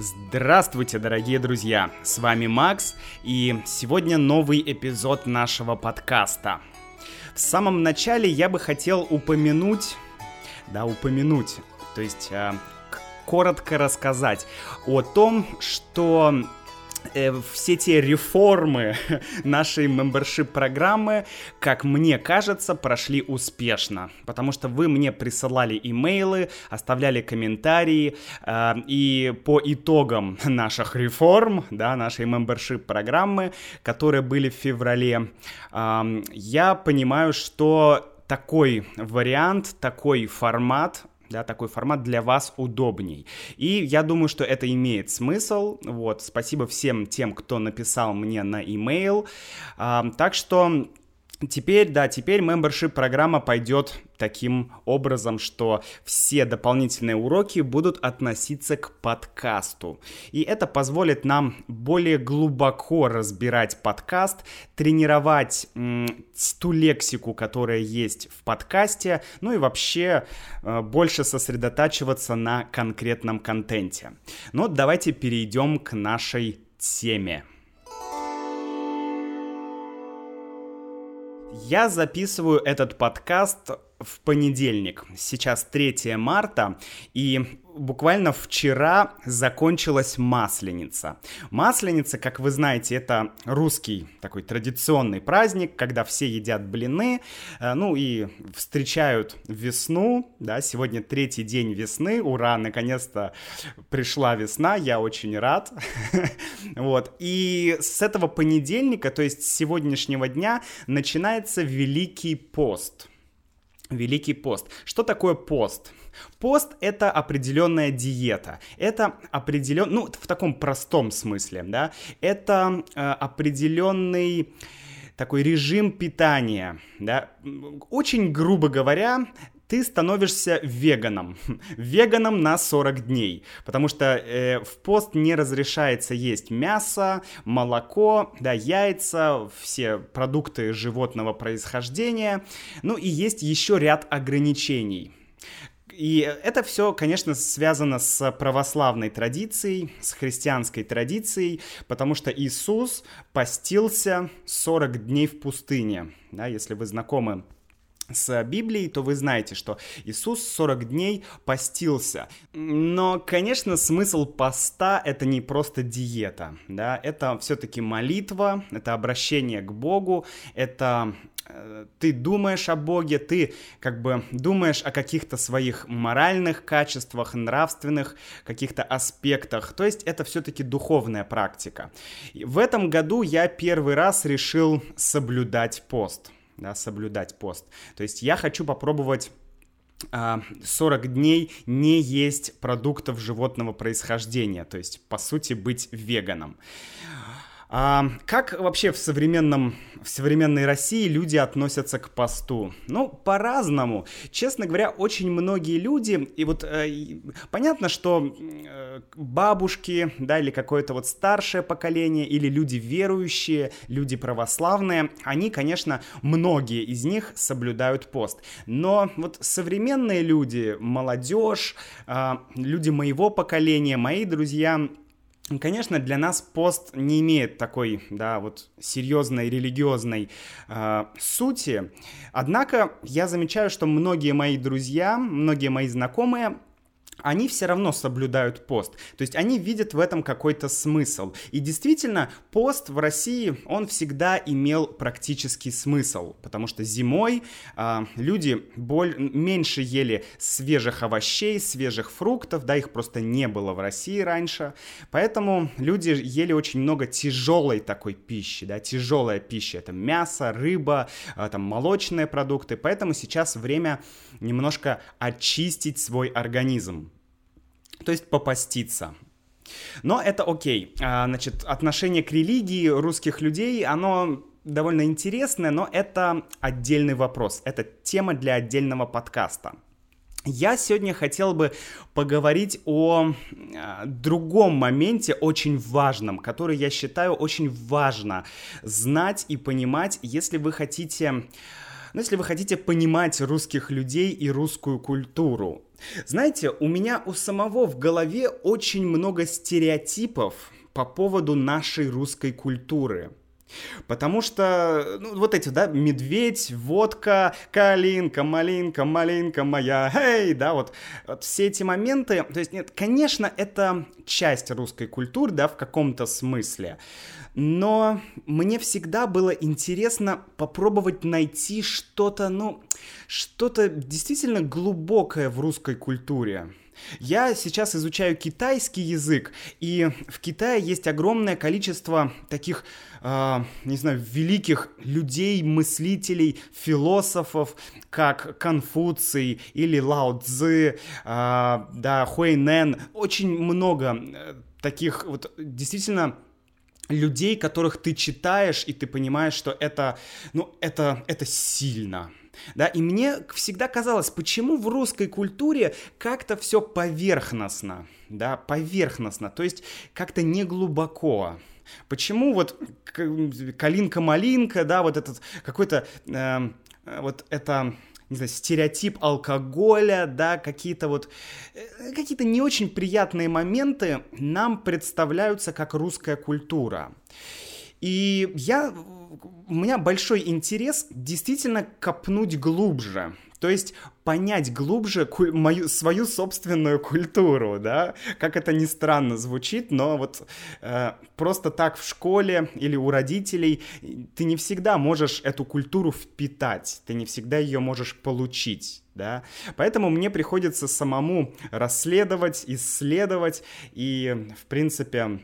Здравствуйте, дорогие друзья! С вами Макс, и сегодня новый эпизод нашего подкаста. В самом начале я бы хотел упомянуть, да, упомянуть, то есть э, коротко рассказать о том, что э, все те реформы нашей мембершип программы, как мне кажется, прошли успешно, потому что вы мне присылали имейлы, оставляли комментарии, э, и по итогам наших реформ, да, нашей мембершип программы, которые были в феврале, э, я понимаю, что такой вариант, такой формат да, такой формат для вас удобней. И я думаю, что это имеет смысл. Вот, спасибо всем тем, кто написал мне на email. Так что Теперь, да, теперь membership программа пойдет таким образом, что все дополнительные уроки будут относиться к подкасту. И это позволит нам более глубоко разбирать подкаст, тренировать м, ту лексику, которая есть в подкасте, ну и вообще э, больше сосредотачиваться на конкретном контенте. Но давайте перейдем к нашей теме. Я записываю этот подкаст в понедельник. Сейчас 3 марта, и буквально вчера закончилась Масленица. Масленица, как вы знаете, это русский такой традиционный праздник, когда все едят блины, э, ну и встречают весну, да, сегодня третий день весны, ура, наконец-то пришла весна, я очень рад, вот, и с этого понедельника, то есть с сегодняшнего дня, начинается Великий пост, Великий пост. Что такое пост? Пост — это определенная диета. Это определен... Ну, в таком простом смысле, да. Это э, определенный такой режим питания, да. Очень грубо говоря, ты становишься веганом. Веганом на 40 дней. Потому что э, в пост не разрешается есть мясо, молоко, да, яйца, все продукты животного происхождения. Ну и есть еще ряд ограничений. И это все, конечно, связано с православной традицией, с христианской традицией, потому что Иисус постился 40 дней в пустыне. Да, если вы знакомы с Библией, то вы знаете, что Иисус 40 дней постился. Но, конечно, смысл поста — это не просто диета, да, это все-таки молитва, это обращение к Богу, это э, ты думаешь о Боге, ты как бы думаешь о каких-то своих моральных качествах, нравственных каких-то аспектах. То есть это все-таки духовная практика. В этом году я первый раз решил соблюдать пост да, соблюдать пост. То есть я хочу попробовать 40 а, дней не есть продуктов животного происхождения, то есть, по сути, быть веганом. А, как вообще в современном в современной России люди относятся к посту? Ну, по-разному. Честно говоря, очень многие люди, и вот э, понятно, что э, бабушки, да, или какое-то вот старшее поколение, или люди верующие, люди православные, они, конечно, многие из них соблюдают пост. Но вот современные люди, молодежь, э, люди моего поколения, мои друзья, Конечно, для нас пост не имеет такой, да, вот серьезной религиозной э, сути. Однако я замечаю, что многие мои друзья, многие мои знакомые они все равно соблюдают пост. То есть они видят в этом какой-то смысл. И действительно, пост в России, он всегда имел практический смысл, потому что зимой э, люди боль, меньше ели свежих овощей, свежих фруктов, да, их просто не было в России раньше. Поэтому люди ели очень много тяжелой такой пищи, да, тяжелая пища. Это мясо, рыба, э, там молочные продукты. Поэтому сейчас время немножко очистить свой организм то есть попаститься. Но это окей. А, значит, отношение к религии русских людей, оно довольно интересное, но это отдельный вопрос. Это тема для отдельного подкаста. Я сегодня хотел бы поговорить о э, другом моменте, очень важном, который я считаю очень важно знать и понимать, если вы хотите ну, если вы хотите понимать русских людей и русскую культуру. Знаете, у меня у самого в голове очень много стереотипов по поводу нашей русской культуры. Потому что, ну, вот эти, да, медведь, водка, калинка, малинка, малинка моя, эй, да, вот, вот все эти моменты, то есть, нет, конечно, это часть русской культуры, да, в каком-то смысле, но мне всегда было интересно попробовать найти что-то, ну, что-то действительно глубокое в русской культуре. Я сейчас изучаю китайский язык, и в Китае есть огромное количество таких, э, не знаю, великих людей, мыслителей, философов, как Конфуций или Лао Цзы, э, да, Хуэйнэн. Очень много э, таких вот действительно людей, которых ты читаешь, и ты понимаешь, что это, ну, это, это сильно, да, и мне всегда казалось, почему в русской культуре как-то все поверхностно, да, поверхностно, то есть как-то не глубоко. Почему вот калинка-малинка, да, вот этот какой-то, э, вот это не знаю, стереотип алкоголя, да, какие-то вот, э, какие-то не очень приятные моменты нам представляются как русская культура. И я, у меня большой интерес действительно копнуть глубже, то есть понять глубже мою, свою собственную культуру, да, как это ни странно звучит, но вот э, просто так в школе или у родителей ты не всегда можешь эту культуру впитать, ты не всегда ее можешь получить, да, поэтому мне приходится самому расследовать, исследовать и, в принципе,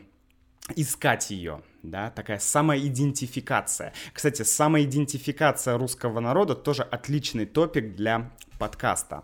искать ее, да, такая самоидентификация. Кстати, самоидентификация русского народа тоже отличный топик для подкаста.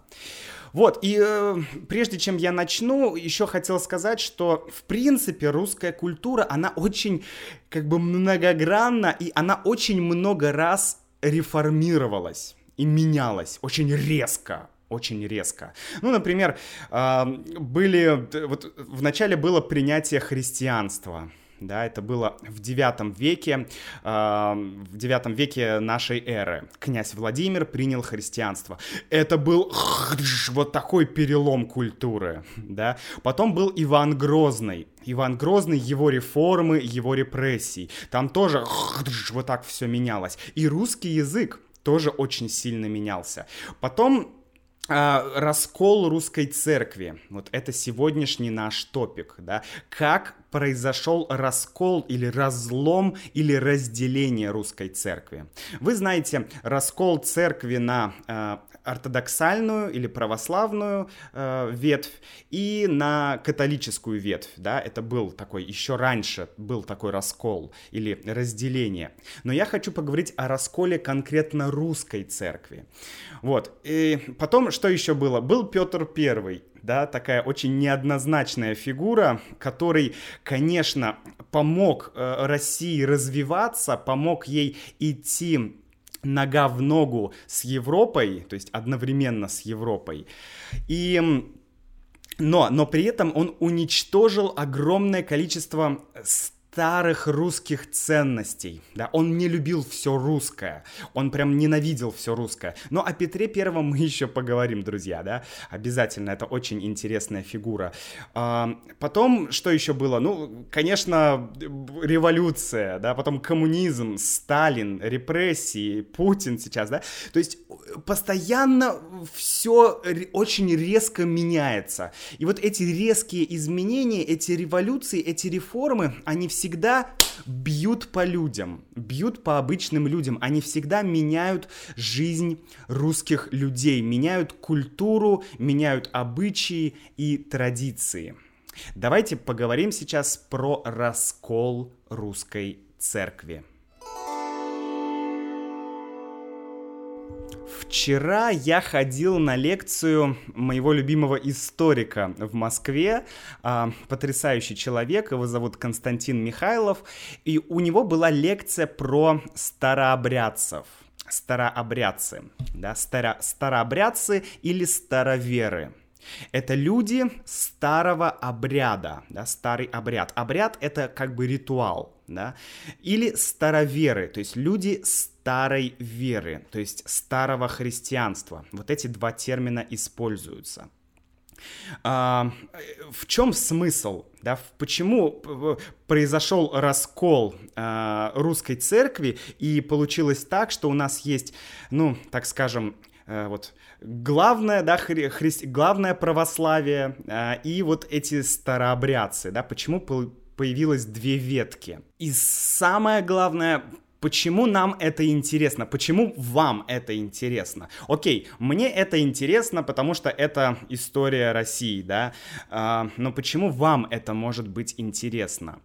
Вот, и э, прежде чем я начну, еще хотел сказать, что, в принципе, русская культура, она очень, как бы, многогранна, и она очень много раз реформировалась и менялась очень резко, очень резко. Ну, например, а, были, вот вначале было принятие христианства, да, это было в девятом веке, э, в девятом веке нашей эры. Князь Владимир принял христианство. Это был вот такой перелом культуры, да. Потом был Иван Грозный. Иван Грозный, его реформы, его репрессии. Там тоже вот так все менялось. И русский язык тоже очень сильно менялся. Потом а, раскол русской церкви. Вот это сегодняшний наш топик, да. Как произошел раскол или разлом или разделение русской церкви. Вы знаете, раскол церкви на э, ортодоксальную или православную э, ветвь и на католическую ветвь, да, это был такой, еще раньше был такой раскол или разделение. Но я хочу поговорить о расколе конкретно русской церкви. Вот, и потом, что еще было? Был Петр Первый, да, такая очень неоднозначная фигура, который, конечно, помог э, России развиваться, помог ей идти нога в ногу с Европой, то есть одновременно с Европой. И но, но при этом он уничтожил огромное количество старых русских ценностей. Да, он не любил все русское. Он прям ненавидел все русское. Но о Петре Первом мы еще поговорим, друзья, да. Обязательно, это очень интересная фигура. А, потом, что еще было? Ну, конечно, революция, да, потом коммунизм, Сталин, репрессии, Путин сейчас, да. То есть постоянно все очень резко меняется. И вот эти резкие изменения, эти революции, эти реформы, они все всегда бьют по людям, бьют по обычным людям. Они всегда меняют жизнь русских людей, меняют культуру, меняют обычаи и традиции. Давайте поговорим сейчас про раскол русской церкви. Вчера я ходил на лекцию моего любимого историка в Москве, а, потрясающий человек, его зовут Константин Михайлов, и у него была лекция про старообрядцев старообрядцы, да, старо, старообрядцы или староверы. Это люди старого обряда, да, старый обряд. Обряд — это как бы ритуал, да, или староверы, то есть люди старые старой веры, то есть старого христианства. Вот эти два термина используются. А, в чем смысл? Да, почему произошел раскол а, русской церкви и получилось так, что у нас есть, ну, так скажем, а, вот главное, да, хри, хри, главное православие а, и вот эти старообрядцы, да, почему появилось две ветки. И самое главное, Почему нам это интересно? Почему вам это интересно? Окей, мне это интересно, потому что это история России, да? А, но почему вам это может быть интересно?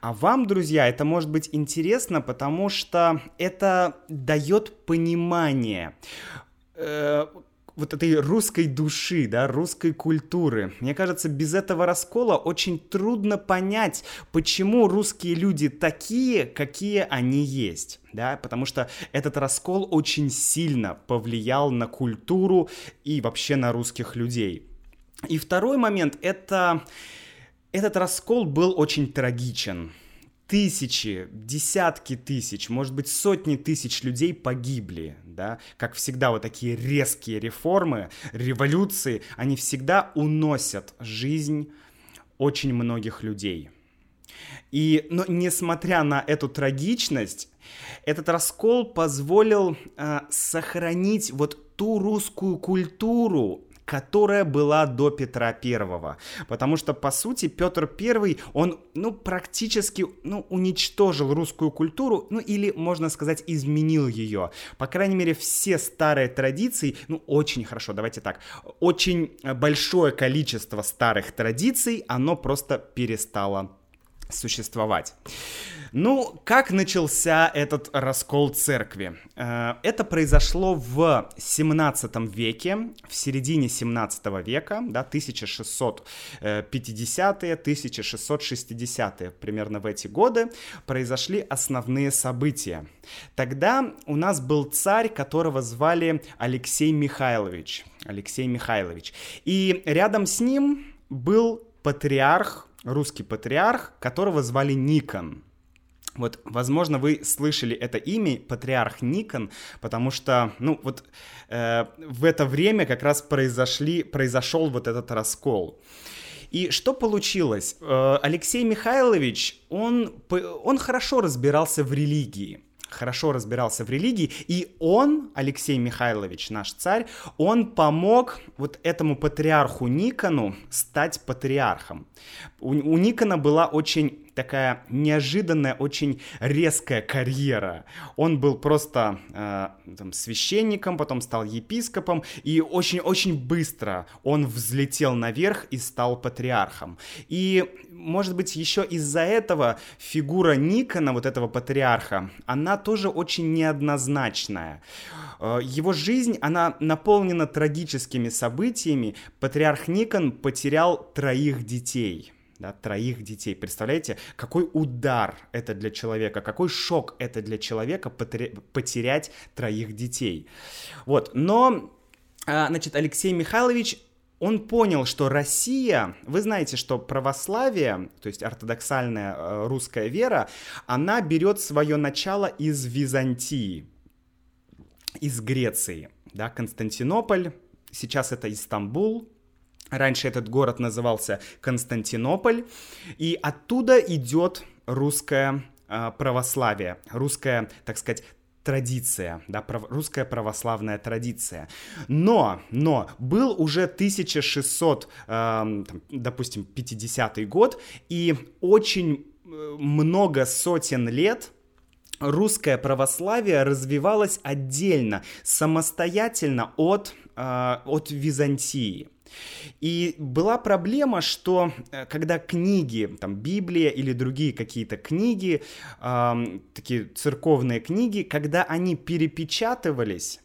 А вам, друзья, это может быть интересно, потому что это дает понимание э, вот этой русской души, да, русской культуры. Мне кажется, без этого раскола очень трудно понять, почему русские люди такие, какие они есть, да, потому что этот раскол очень сильно повлиял на культуру и вообще на русских людей. И второй момент — это... Этот раскол был очень трагичен тысячи, десятки тысяч, может быть, сотни тысяч людей погибли, да, как всегда, вот такие резкие реформы, революции, они всегда уносят жизнь очень многих людей. И, но несмотря на эту трагичность, этот раскол позволил э, сохранить вот ту русскую культуру, которая была до Петра Первого. Потому что, по сути, Петр Первый, он, ну, практически, ну, уничтожил русскую культуру, ну, или, можно сказать, изменил ее. По крайней мере, все старые традиции, ну, очень хорошо, давайте так, очень большое количество старых традиций, оно просто перестало существовать. Ну, как начался этот раскол церкви? Э, это произошло в 17 веке, в середине 17 века, да, 1650-е, 1660-е, примерно в эти годы, произошли основные события. Тогда у нас был царь, которого звали Алексей Михайлович. Алексей Михайлович. И рядом с ним был патриарх русский патриарх, которого звали Никон. Вот, возможно, вы слышали это имя, патриарх Никон, потому что, ну, вот э, в это время как раз произошли, произошел вот этот раскол. И что получилось? Э, Алексей Михайлович, он, он хорошо разбирался в религии хорошо разбирался в религии, и он, Алексей Михайлович, наш царь, он помог вот этому патриарху Никону стать патриархом. У, у Никона была очень такая неожиданная, очень резкая карьера. Он был просто э, там, священником, потом стал епископом, и очень-очень быстро он взлетел наверх и стал патриархом. И, может быть, еще из-за этого фигура Никона, вот этого патриарха, она тоже очень неоднозначная. Э, его жизнь, она наполнена трагическими событиями. Патриарх Никон потерял троих детей да, троих детей. Представляете, какой удар это для человека, какой шок это для человека потерять троих детей. Вот, но, а, значит, Алексей Михайлович он понял, что Россия, вы знаете, что православие, то есть ортодоксальная э, русская вера, она берет свое начало из Византии, из Греции, да, Константинополь, сейчас это Истамбул, Раньше этот город назывался Константинополь, и оттуда идет русское э, православие, русская, так сказать, традиция, да, прав, русская православная традиция. Но, но был уже 1600, э, там, допустим, 50 год, и очень э, много сотен лет русское православие развивалось отдельно, самостоятельно от, э, от Византии. И была проблема, что э, когда книги, там Библия или другие какие-то книги, э, такие церковные книги, когда они перепечатывались,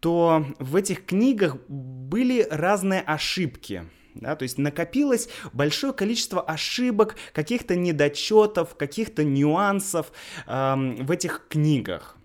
то в этих книгах были разные ошибки. Да, то есть накопилось большое количество ошибок, каких-то недочетов, каких-то нюансов э, в этих книгах.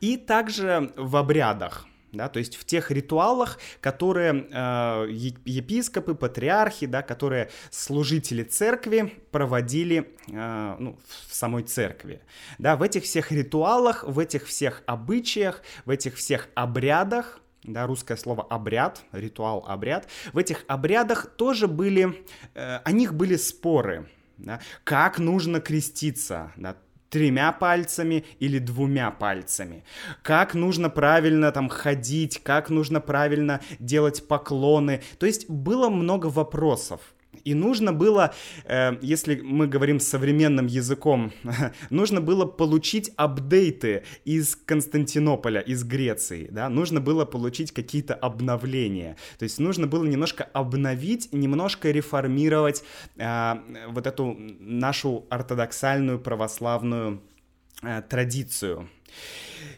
И также в обрядах да, то есть в тех ритуалах, которые э, епископы, патриархи, да, которые служители церкви проводили э, ну, в самой церкви, да, в этих всех ритуалах, в этих всех обычаях, в этих всех обрядах, да, русское слово обряд, ритуал, обряд, в этих обрядах тоже были, э, о них были споры, да, как нужно креститься, да, тремя пальцами или двумя пальцами, как нужно правильно там ходить, как нужно правильно делать поклоны. То есть было много вопросов. И нужно было, э, если мы говорим современным языком, нужно было получить апдейты из Константинополя, из Греции, да, нужно было получить какие-то обновления. То есть нужно было немножко обновить, немножко реформировать э, вот эту нашу ортодоксальную православную э, традицию.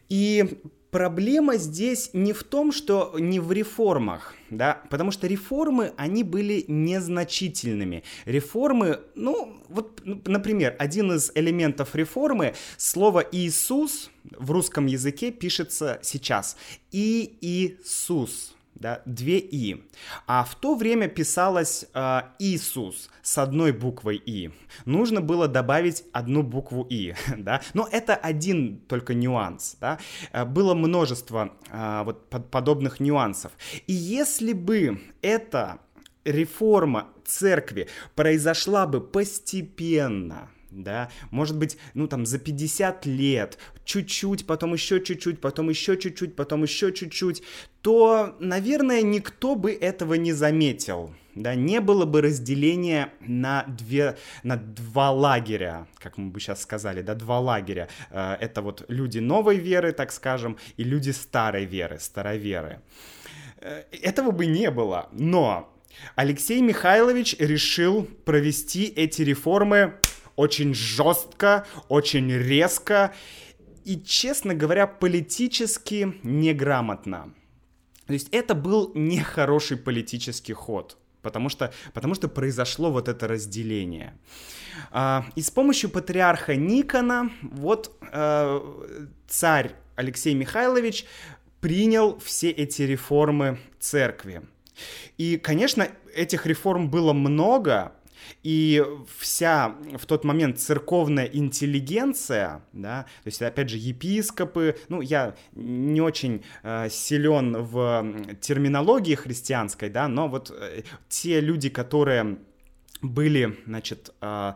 И проблема здесь не в том, что не в реформах, да, потому что реформы, они были незначительными. Реформы, ну, вот, например, один из элементов реформы, слово «Иисус» в русском языке пишется сейчас. И Иисус да, две «и». А в то время писалось э, «Иисус» с одной буквой «и». Нужно было добавить одну букву «и», да, но это один только нюанс, да. Э, было множество э, вот подобных нюансов. И если бы это реформа церкви произошла бы постепенно, да, может быть, ну там за 50 лет, чуть-чуть, потом еще чуть-чуть, потом еще чуть-чуть, потом еще чуть-чуть, то, наверное, никто бы этого не заметил, да, не было бы разделения на, две, на два лагеря, как мы бы сейчас сказали, да, два лагеря. Э, это вот люди новой веры, так скажем, и люди старой веры, староверы. Э, этого бы не было, но Алексей Михайлович решил провести эти реформы очень жестко, очень резко и, честно говоря, политически неграмотно. То есть это был нехороший политический ход, потому что, потому что произошло вот это разделение. А, и с помощью патриарха Никона вот э, царь Алексей Михайлович принял все эти реформы церкви. И, конечно, этих реформ было много, и вся в тот момент церковная интеллигенция, да, то есть, опять же, епископы, ну, я не очень э, силен в терминологии христианской, да, но вот э, те люди, которые были, значит, э,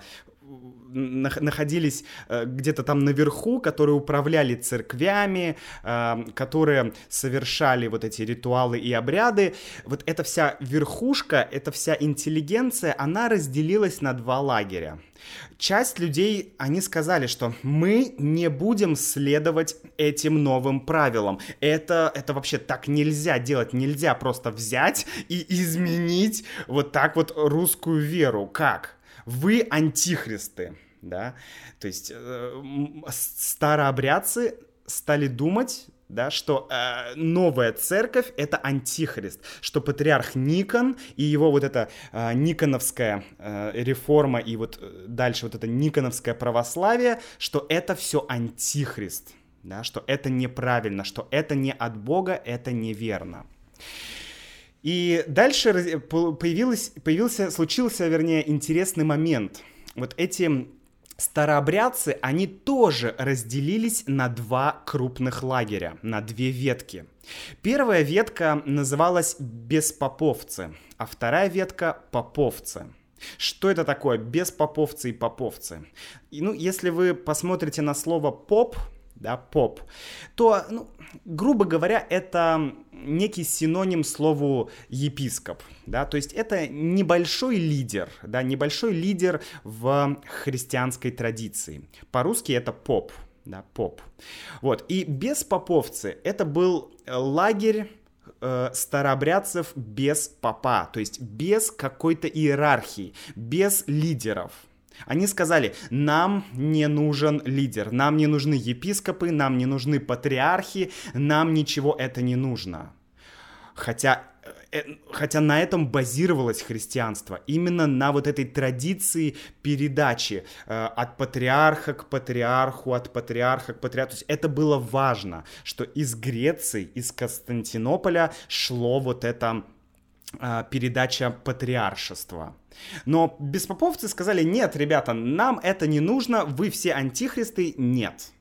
находились э, где-то там наверху, которые управляли церквями, э, которые совершали вот эти ритуалы и обряды. Вот эта вся верхушка, эта вся интеллигенция, она разделилась на два лагеря. Часть людей, они сказали, что мы не будем следовать этим новым правилам. Это, это вообще так нельзя делать. Нельзя просто взять и изменить вот так вот русскую веру. Как? Вы антихристы, да, то есть э, старообрядцы стали думать, да, что э, новая церковь это антихрист, что патриарх Никон и его вот эта э, никоновская э, реформа и вот э, дальше вот это никоновское православие, что это все антихрист, да, что это неправильно, что это не от Бога, это неверно. И дальше появилось, появился, случился, вернее, интересный момент. Вот эти старообрядцы, они тоже разделились на два крупных лагеря, на две ветки. Первая ветка называлась беспоповцы, а вторая ветка поповцы. Что это такое беспоповцы и поповцы? И, ну, если вы посмотрите на слово поп, да, поп, то, ну, грубо говоря, это некий синоним слову епископ, да, то есть это небольшой лидер, да, небольшой лидер в христианской традиции. По-русски это поп, да, поп. Вот, и без поповцы это был лагерь э, старообрядцев без попа, то есть без какой-то иерархии, без лидеров. Они сказали, нам не нужен лидер, нам не нужны епископы, нам не нужны патриархи, нам ничего это не нужно. Хотя э, э, хотя на этом базировалось христианство, именно на вот этой традиции передачи э, от патриарха к патриарху, от патриарха к патриарху. То есть это было важно, что из Греции, из Константинополя шло вот это передача патриаршества. Но беспоповцы сказали, нет, ребята, нам это не нужно, вы все антихристы, нет.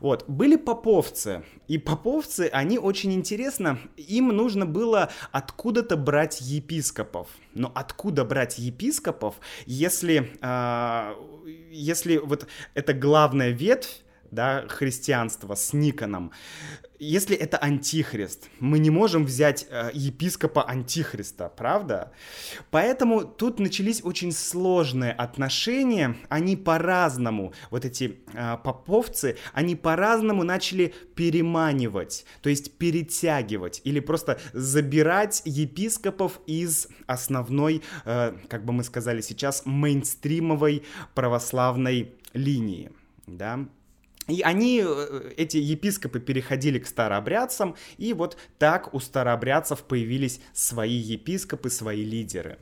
Вот, были поповцы, и поповцы, они очень интересно, им нужно было откуда-то брать епископов. Но откуда брать епископов, если, э, если вот эта главная ветвь, да, христианства с Никоном, если это антихрист, мы не можем взять э, епископа антихриста, правда? Поэтому тут начались очень сложные отношения, они по-разному, вот эти э, поповцы, они по-разному начали переманивать, то есть перетягивать или просто забирать епископов из основной, э, как бы мы сказали сейчас, мейнстримовой православной линии, да? И они, э, эти епископы, переходили к старообрядцам, и вот так у старообрядцев появились свои епископы, свои лидеры.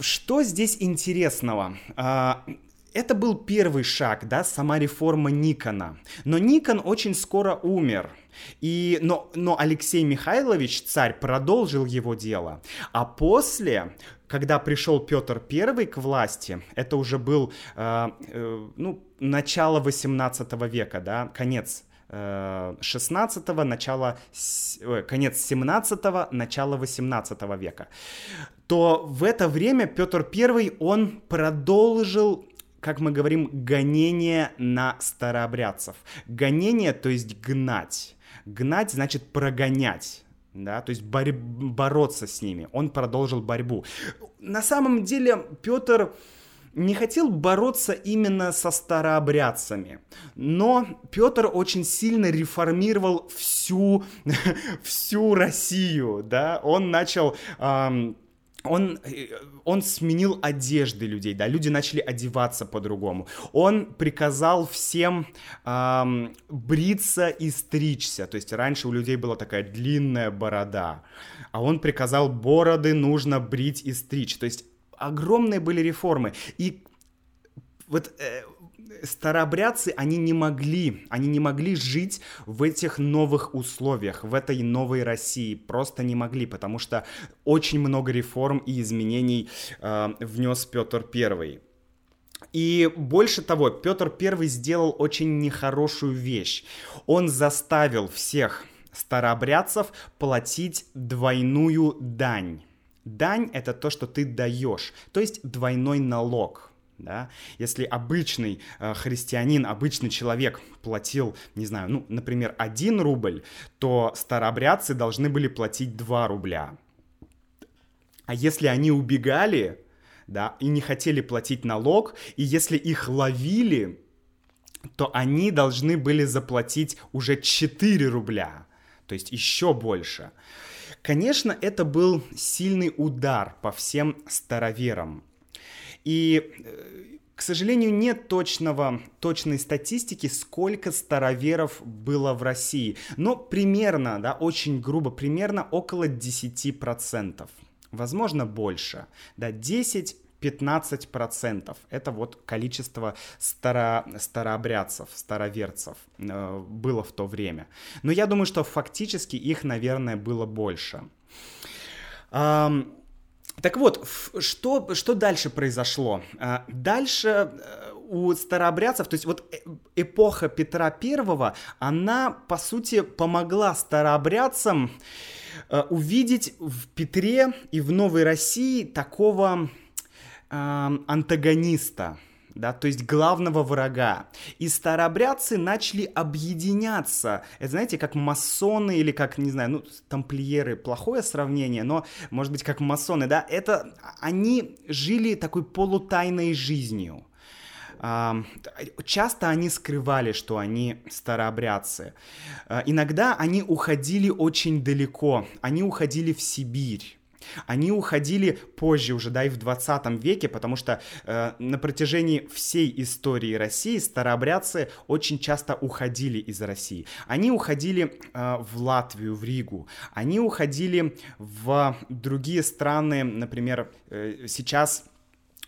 Что здесь интересного? А, это был первый шаг, да, сама реформа Никона. Но Никон очень скоро умер. И, но, но Алексей Михайлович, царь, продолжил его дело. А после, когда пришел Петр I к власти, это уже был, э, э, ну, начало 18 века, да, конец 16 э, начало, конец 17 начало 18 века, то в это время Петр I, он продолжил как мы говорим, гонение на старообрядцев. Гонение, то есть гнать. Гнать значит прогонять да, то есть борь- бороться с ними. Он продолжил борьбу. На самом деле Петр не хотел бороться именно со старообрядцами, но Петр очень сильно реформировал всю, всю Россию, да, он начал эм, он, э, он сменил одежды людей, да, люди начали одеваться по-другому. Он приказал всем эм, бриться и стричься, то есть раньше у людей была такая длинная борода, а он приказал бороды нужно брить и стричь, то есть огромные были реформы. И вот э, старообрядцы, они не могли, они не могли жить в этих новых условиях, в этой новой России, просто не могли, потому что очень много реформ и изменений э, внес Петр Первый. И больше того, Петр Первый сделал очень нехорошую вещь. Он заставил всех старообрядцев платить двойную дань. Дань — это то, что ты даешь, то есть двойной налог — да, если обычный э, христианин, обычный человек платил, не знаю, ну, например, 1 рубль, то старообрядцы должны были платить 2 рубля. А если они убегали, да, и не хотели платить налог, и если их ловили, то они должны были заплатить уже 4 рубля, то есть еще больше. Конечно, это был сильный удар по всем староверам, и, э, к сожалению, нет точного, точной статистики, сколько староверов было в России. Но примерно, да, очень грубо, примерно около 10%. Возможно, больше. Да, 10 15% это вот количество старо, старообрядцев, староверцев э, было в то время. Но я думаю, что фактически их, наверное, было больше. Эм, так вот, что, что дальше произошло? А, дальше э, у старообрядцев, то есть вот э, эпоха Петра Первого, она, по сути, помогла старообрядцам э, увидеть в Петре и в Новой России такого антагониста, да, то есть главного врага. И старообрядцы начали объединяться. Это, знаете, как масоны или как, не знаю, ну, тамплиеры, плохое сравнение, но, может быть, как масоны, да, это они жили такой полутайной жизнью. Часто они скрывали, что они старообрядцы. А, иногда они уходили очень далеко, они уходили в Сибирь Они уходили позже уже, да, и в 20 веке, потому что э, на протяжении всей истории России старообрядцы очень часто уходили из России. Они уходили э, в Латвию, в Ригу, они уходили в другие страны, например, э, сейчас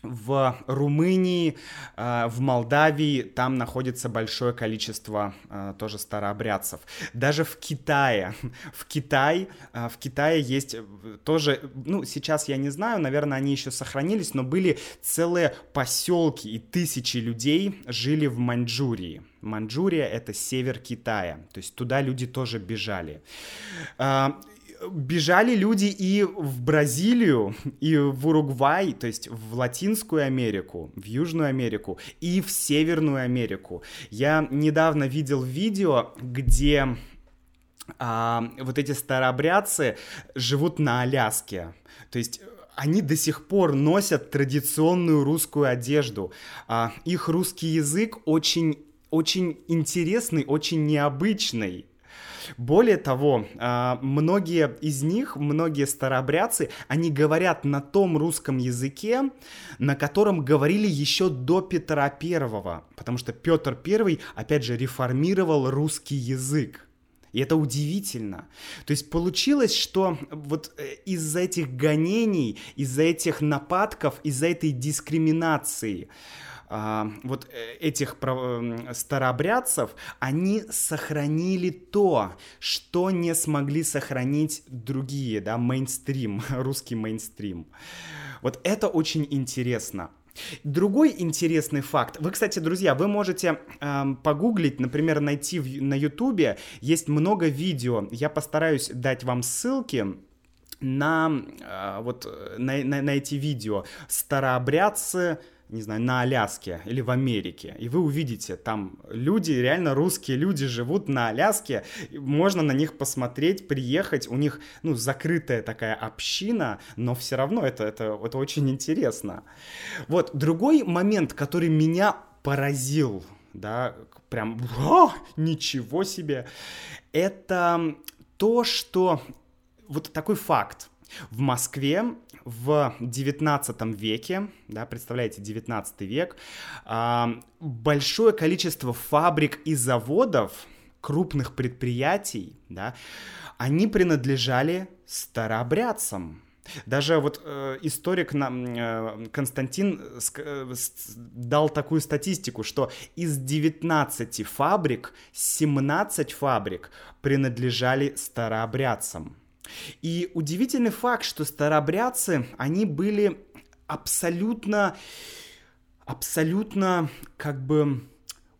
в Румынии, э, в Молдавии там находится большое количество э, тоже старообрядцев. Даже в Китае, в Китае, э, в Китае есть тоже, ну сейчас я не знаю, наверное, они еще сохранились, но были целые поселки и тысячи людей жили в Маньчжурии. Маньчжурия — это север Китая, то есть туда люди тоже бежали бежали люди и в Бразилию, и в Уругвай, то есть в Латинскую Америку, в Южную Америку и в Северную Америку. Я недавно видел видео, где а, вот эти старообрядцы живут на Аляске. То есть они до сих пор носят традиционную русскую одежду. А, их русский язык очень, очень интересный, очень необычный. Более того, а, многие из них, многие старообрядцы, они говорят на том русском языке, на котором говорили еще до Петра Первого, потому что Петр Первый, опять же, реформировал русский язык. И это удивительно. То есть получилось, что вот э, из-за этих гонений, из-за этих нападков, из-за этой дискриминации, а, вот э, этих старообрядцев, они сохранили то, что не смогли сохранить другие, да, мейнстрим, русский мейнстрим. Вот это очень интересно. Другой интересный факт. Вы, кстати, друзья, вы можете э, погуглить, например, найти в, на Ютубе. Есть много видео. Я постараюсь дать вам ссылки на э, вот на, на, на эти видео. Старообрядцы не знаю, на Аляске или в Америке, и вы увидите, там люди, реально русские люди живут на Аляске, можно на них посмотреть, приехать, у них, ну, закрытая такая община, но все равно это, это, это очень интересно. Вот, другой момент, который меня поразил, да, прям, о, ничего себе, это то, что, вот такой факт, в Москве в 19 веке, да, представляете, 19 век, э, большое количество фабрик и заводов, крупных предприятий, да, они принадлежали старообрядцам. Даже вот э, историк нам, э, Константин э, дал такую статистику, что из 19 фабрик 17 фабрик принадлежали старообрядцам. И удивительный факт, что старобрядцы, они были абсолютно, абсолютно как бы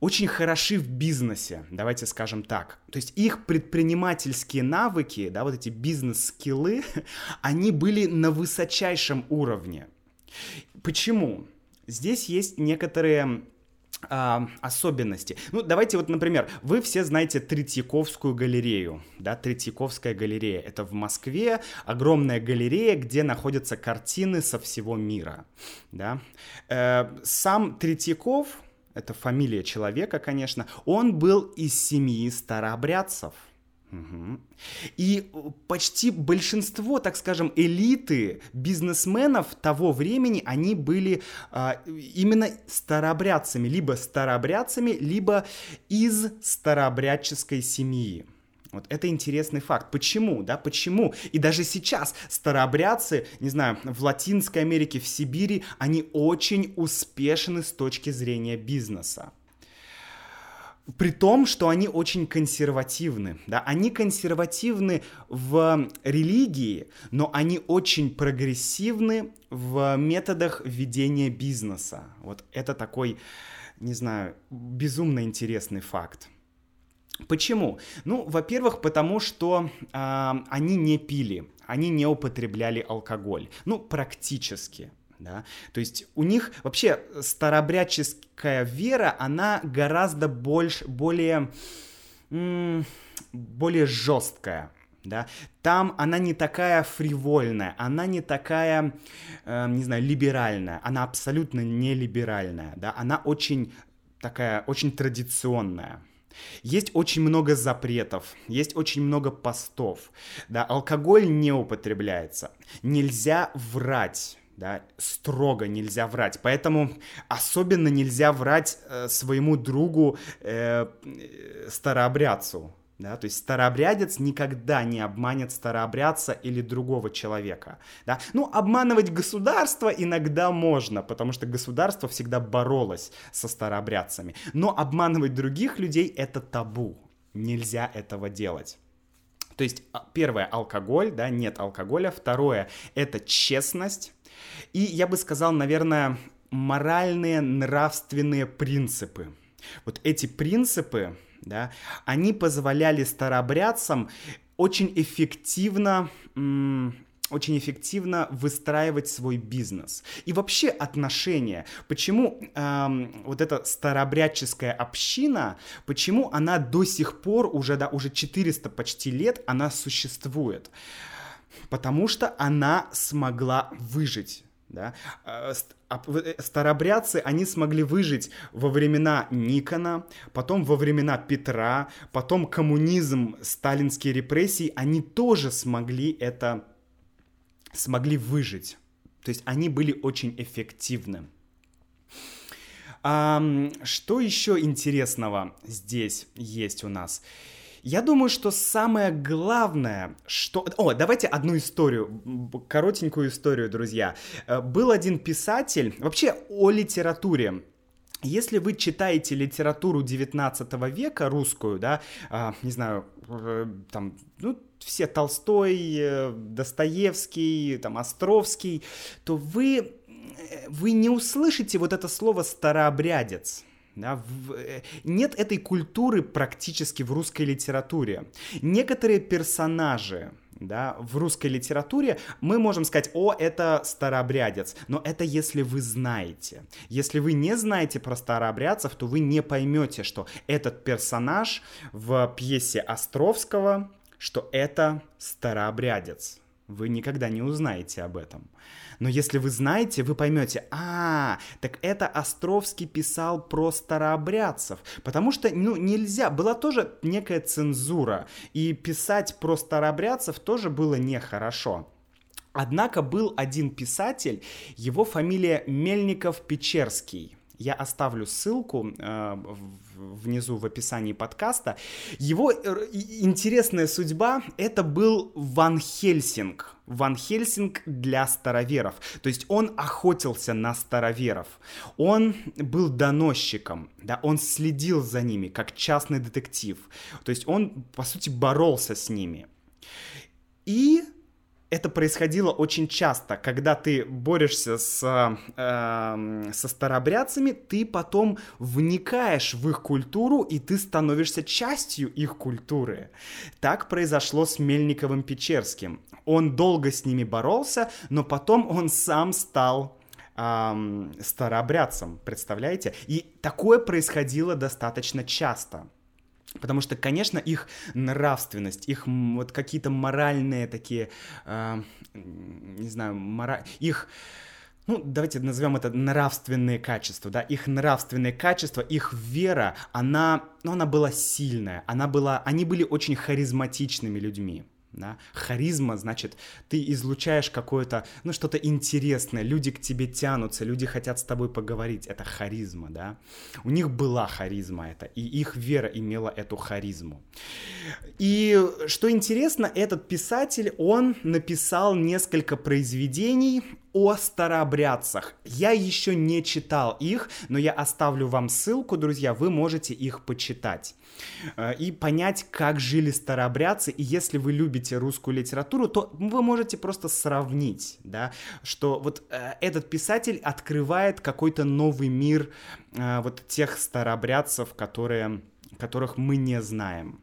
очень хороши в бизнесе, давайте скажем так. То есть их предпринимательские навыки, да, вот эти бизнес-скиллы, они были на высочайшем уровне. Почему? Здесь есть некоторые а, особенности. Ну, давайте вот, например, вы все знаете Третьяковскую галерею, да, Третьяковская галерея. Это в Москве огромная галерея, где находятся картины со всего мира, да. Э, сам Третьяков, это фамилия человека, конечно, он был из семьи старообрядцев – и почти большинство, так скажем, элиты бизнесменов того времени, они были а, именно старообрядцами, либо старообрядцами, либо из старообрядческой семьи. Вот это интересный факт. Почему, да, почему? И даже сейчас старообрядцы, не знаю, в Латинской Америке, в Сибири, они очень успешны с точки зрения бизнеса. При том, что они очень консервативны, да, они консервативны в религии, но они очень прогрессивны в методах ведения бизнеса. Вот это такой, не знаю, безумно интересный факт. Почему? Ну, во-первых, потому что э, они не пили, они не употребляли алкоголь, ну, практически да, то есть у них вообще старообрядческая вера, она гораздо больше, более, более жесткая, да, там она не такая фривольная, она не такая, э, не знаю, либеральная, она абсолютно не либеральная, да, она очень такая, очень традиционная. Есть очень много запретов, есть очень много постов, да, алкоголь не употребляется, нельзя врать, да, строго нельзя врать. Поэтому особенно нельзя врать э, своему другу э, э старообрядцу, да, то есть старообрядец никогда не обманет старообрядца или другого человека. Да? Ну, обманывать государство иногда можно, потому что государство всегда боролось со старообрядцами. Но обманывать других людей это табу. Нельзя этого делать. То есть, а, первое, алкоголь, да, нет алкоголя. Второе, это честность. И я бы сказал, наверное, моральные, нравственные принципы. Вот эти принципы, да, они позволяли старообрядцам очень эффективно очень эффективно выстраивать свой бизнес. И вообще отношения. Почему эм, вот эта старообрядческая община, почему она до сих пор, уже, да, уже 400 почти лет, она существует? Потому что она смогла выжить. Да? Э, э, старобрядцы, они смогли выжить во времена Никона, потом во времена Петра, потом коммунизм, сталинские репрессии, они тоже смогли это, смогли выжить. То есть они были очень эффективны. А, что еще интересного здесь есть у нас? Я думаю, что самое главное, что... О, давайте одну историю, коротенькую историю, друзья. Э, был один писатель, вообще о литературе, если вы читаете литературу 19 века русскую, да, а, не знаю, э, там, ну, все Толстой, э, Достоевский, там, Островский, то вы, вы не услышите вот это слово «старообрядец». Да, в, э, нет этой культуры практически в русской литературе. Некоторые персонажи, да, в русской литературе мы можем сказать, о, это старообрядец, но это если вы знаете. Если вы не знаете про старообрядцев, то вы не поймете, что этот персонаж в пьесе Островского, что это старообрядец. Вы никогда не узнаете об этом. Но если вы знаете, вы поймете, а, так это Островский писал про старообрядцев, потому что, ну, нельзя, была тоже некая цензура, и писать про старообрядцев тоже было нехорошо. Однако был один писатель, его фамилия Мельников-Печерский. Я оставлю ссылку э, внизу в описании подкаста. Его э, интересная судьба — это был Ван Хельсинг. Ван Хельсинг для староверов. То есть он охотился на староверов. Он был доносчиком, да, он следил за ними, как частный детектив. То есть он, по сути, боролся с ними. И это происходило очень часто, когда ты борешься с, э, со старобрядцами, ты потом вникаешь в их культуру, и ты становишься частью их культуры. Так произошло с Мельниковым Печерским. Он долго с ними боролся, но потом он сам стал эм, старообрядцем, представляете? И такое происходило достаточно часто. Потому что, конечно, их нравственность, их вот какие-то моральные такие, э, не знаю, мора... их, ну, давайте назовем это нравственные качества, да, их нравственные качества, их вера, она, ну, она была сильная, она была, они были очень харизматичными людьми да, харизма, значит, ты излучаешь какое-то, ну, что-то интересное, люди к тебе тянутся, люди хотят с тобой поговорить, это харизма, да, у них была харизма это, и их вера имела эту харизму. И что интересно, этот писатель, он написал несколько произведений о старообрядцах. Я еще не читал их, но я оставлю вам ссылку, друзья, вы можете их почитать э, и понять, как жили старообрядцы. И если вы любите русскую литературу, то вы можете просто сравнить, да, что вот э, этот писатель открывает какой-то новый мир э, вот тех старообрядцев, которые, которых мы не знаем.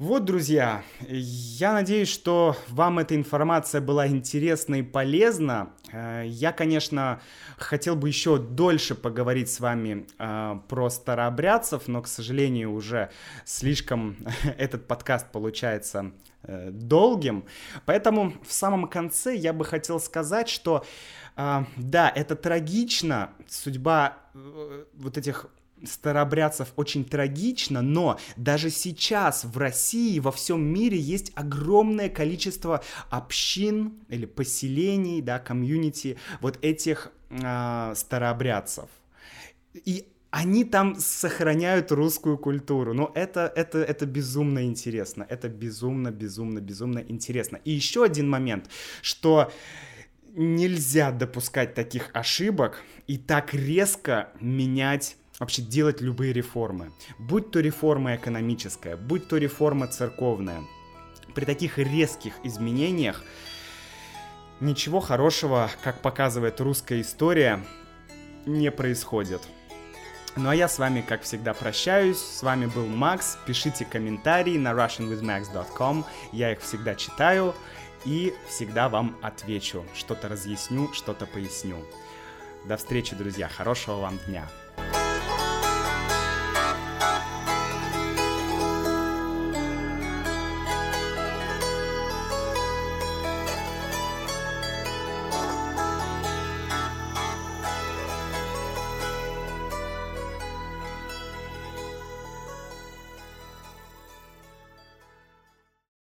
Вот, друзья, я надеюсь, что вам эта информация была интересна и полезна. Э, я, конечно, хотел бы еще дольше поговорить с вами э, про старообрядцев, но, к сожалению, уже слишком этот подкаст получается э, долгим. Поэтому в самом конце я бы хотел сказать, что да, это трагично, судьба вот этих старобрядцев очень трагично, но даже сейчас в России, во всем мире есть огромное количество общин или поселений, да, комьюнити вот этих э, старообрядцев. И они там сохраняют русскую культуру. Но это, это, это безумно интересно. Это безумно, безумно, безумно интересно. И еще один момент, что нельзя допускать таких ошибок и так резко менять вообще делать любые реформы. Будь то реформа экономическая, будь то реформа церковная. При таких резких изменениях ничего хорошего, как показывает русская история, не происходит. Ну а я с вами, как всегда, прощаюсь. С вами был Макс. Пишите комментарии на russianwithmax.com. Я их всегда читаю и всегда вам отвечу. Что-то разъясню, что-то поясню. До встречи, друзья. Хорошего вам дня.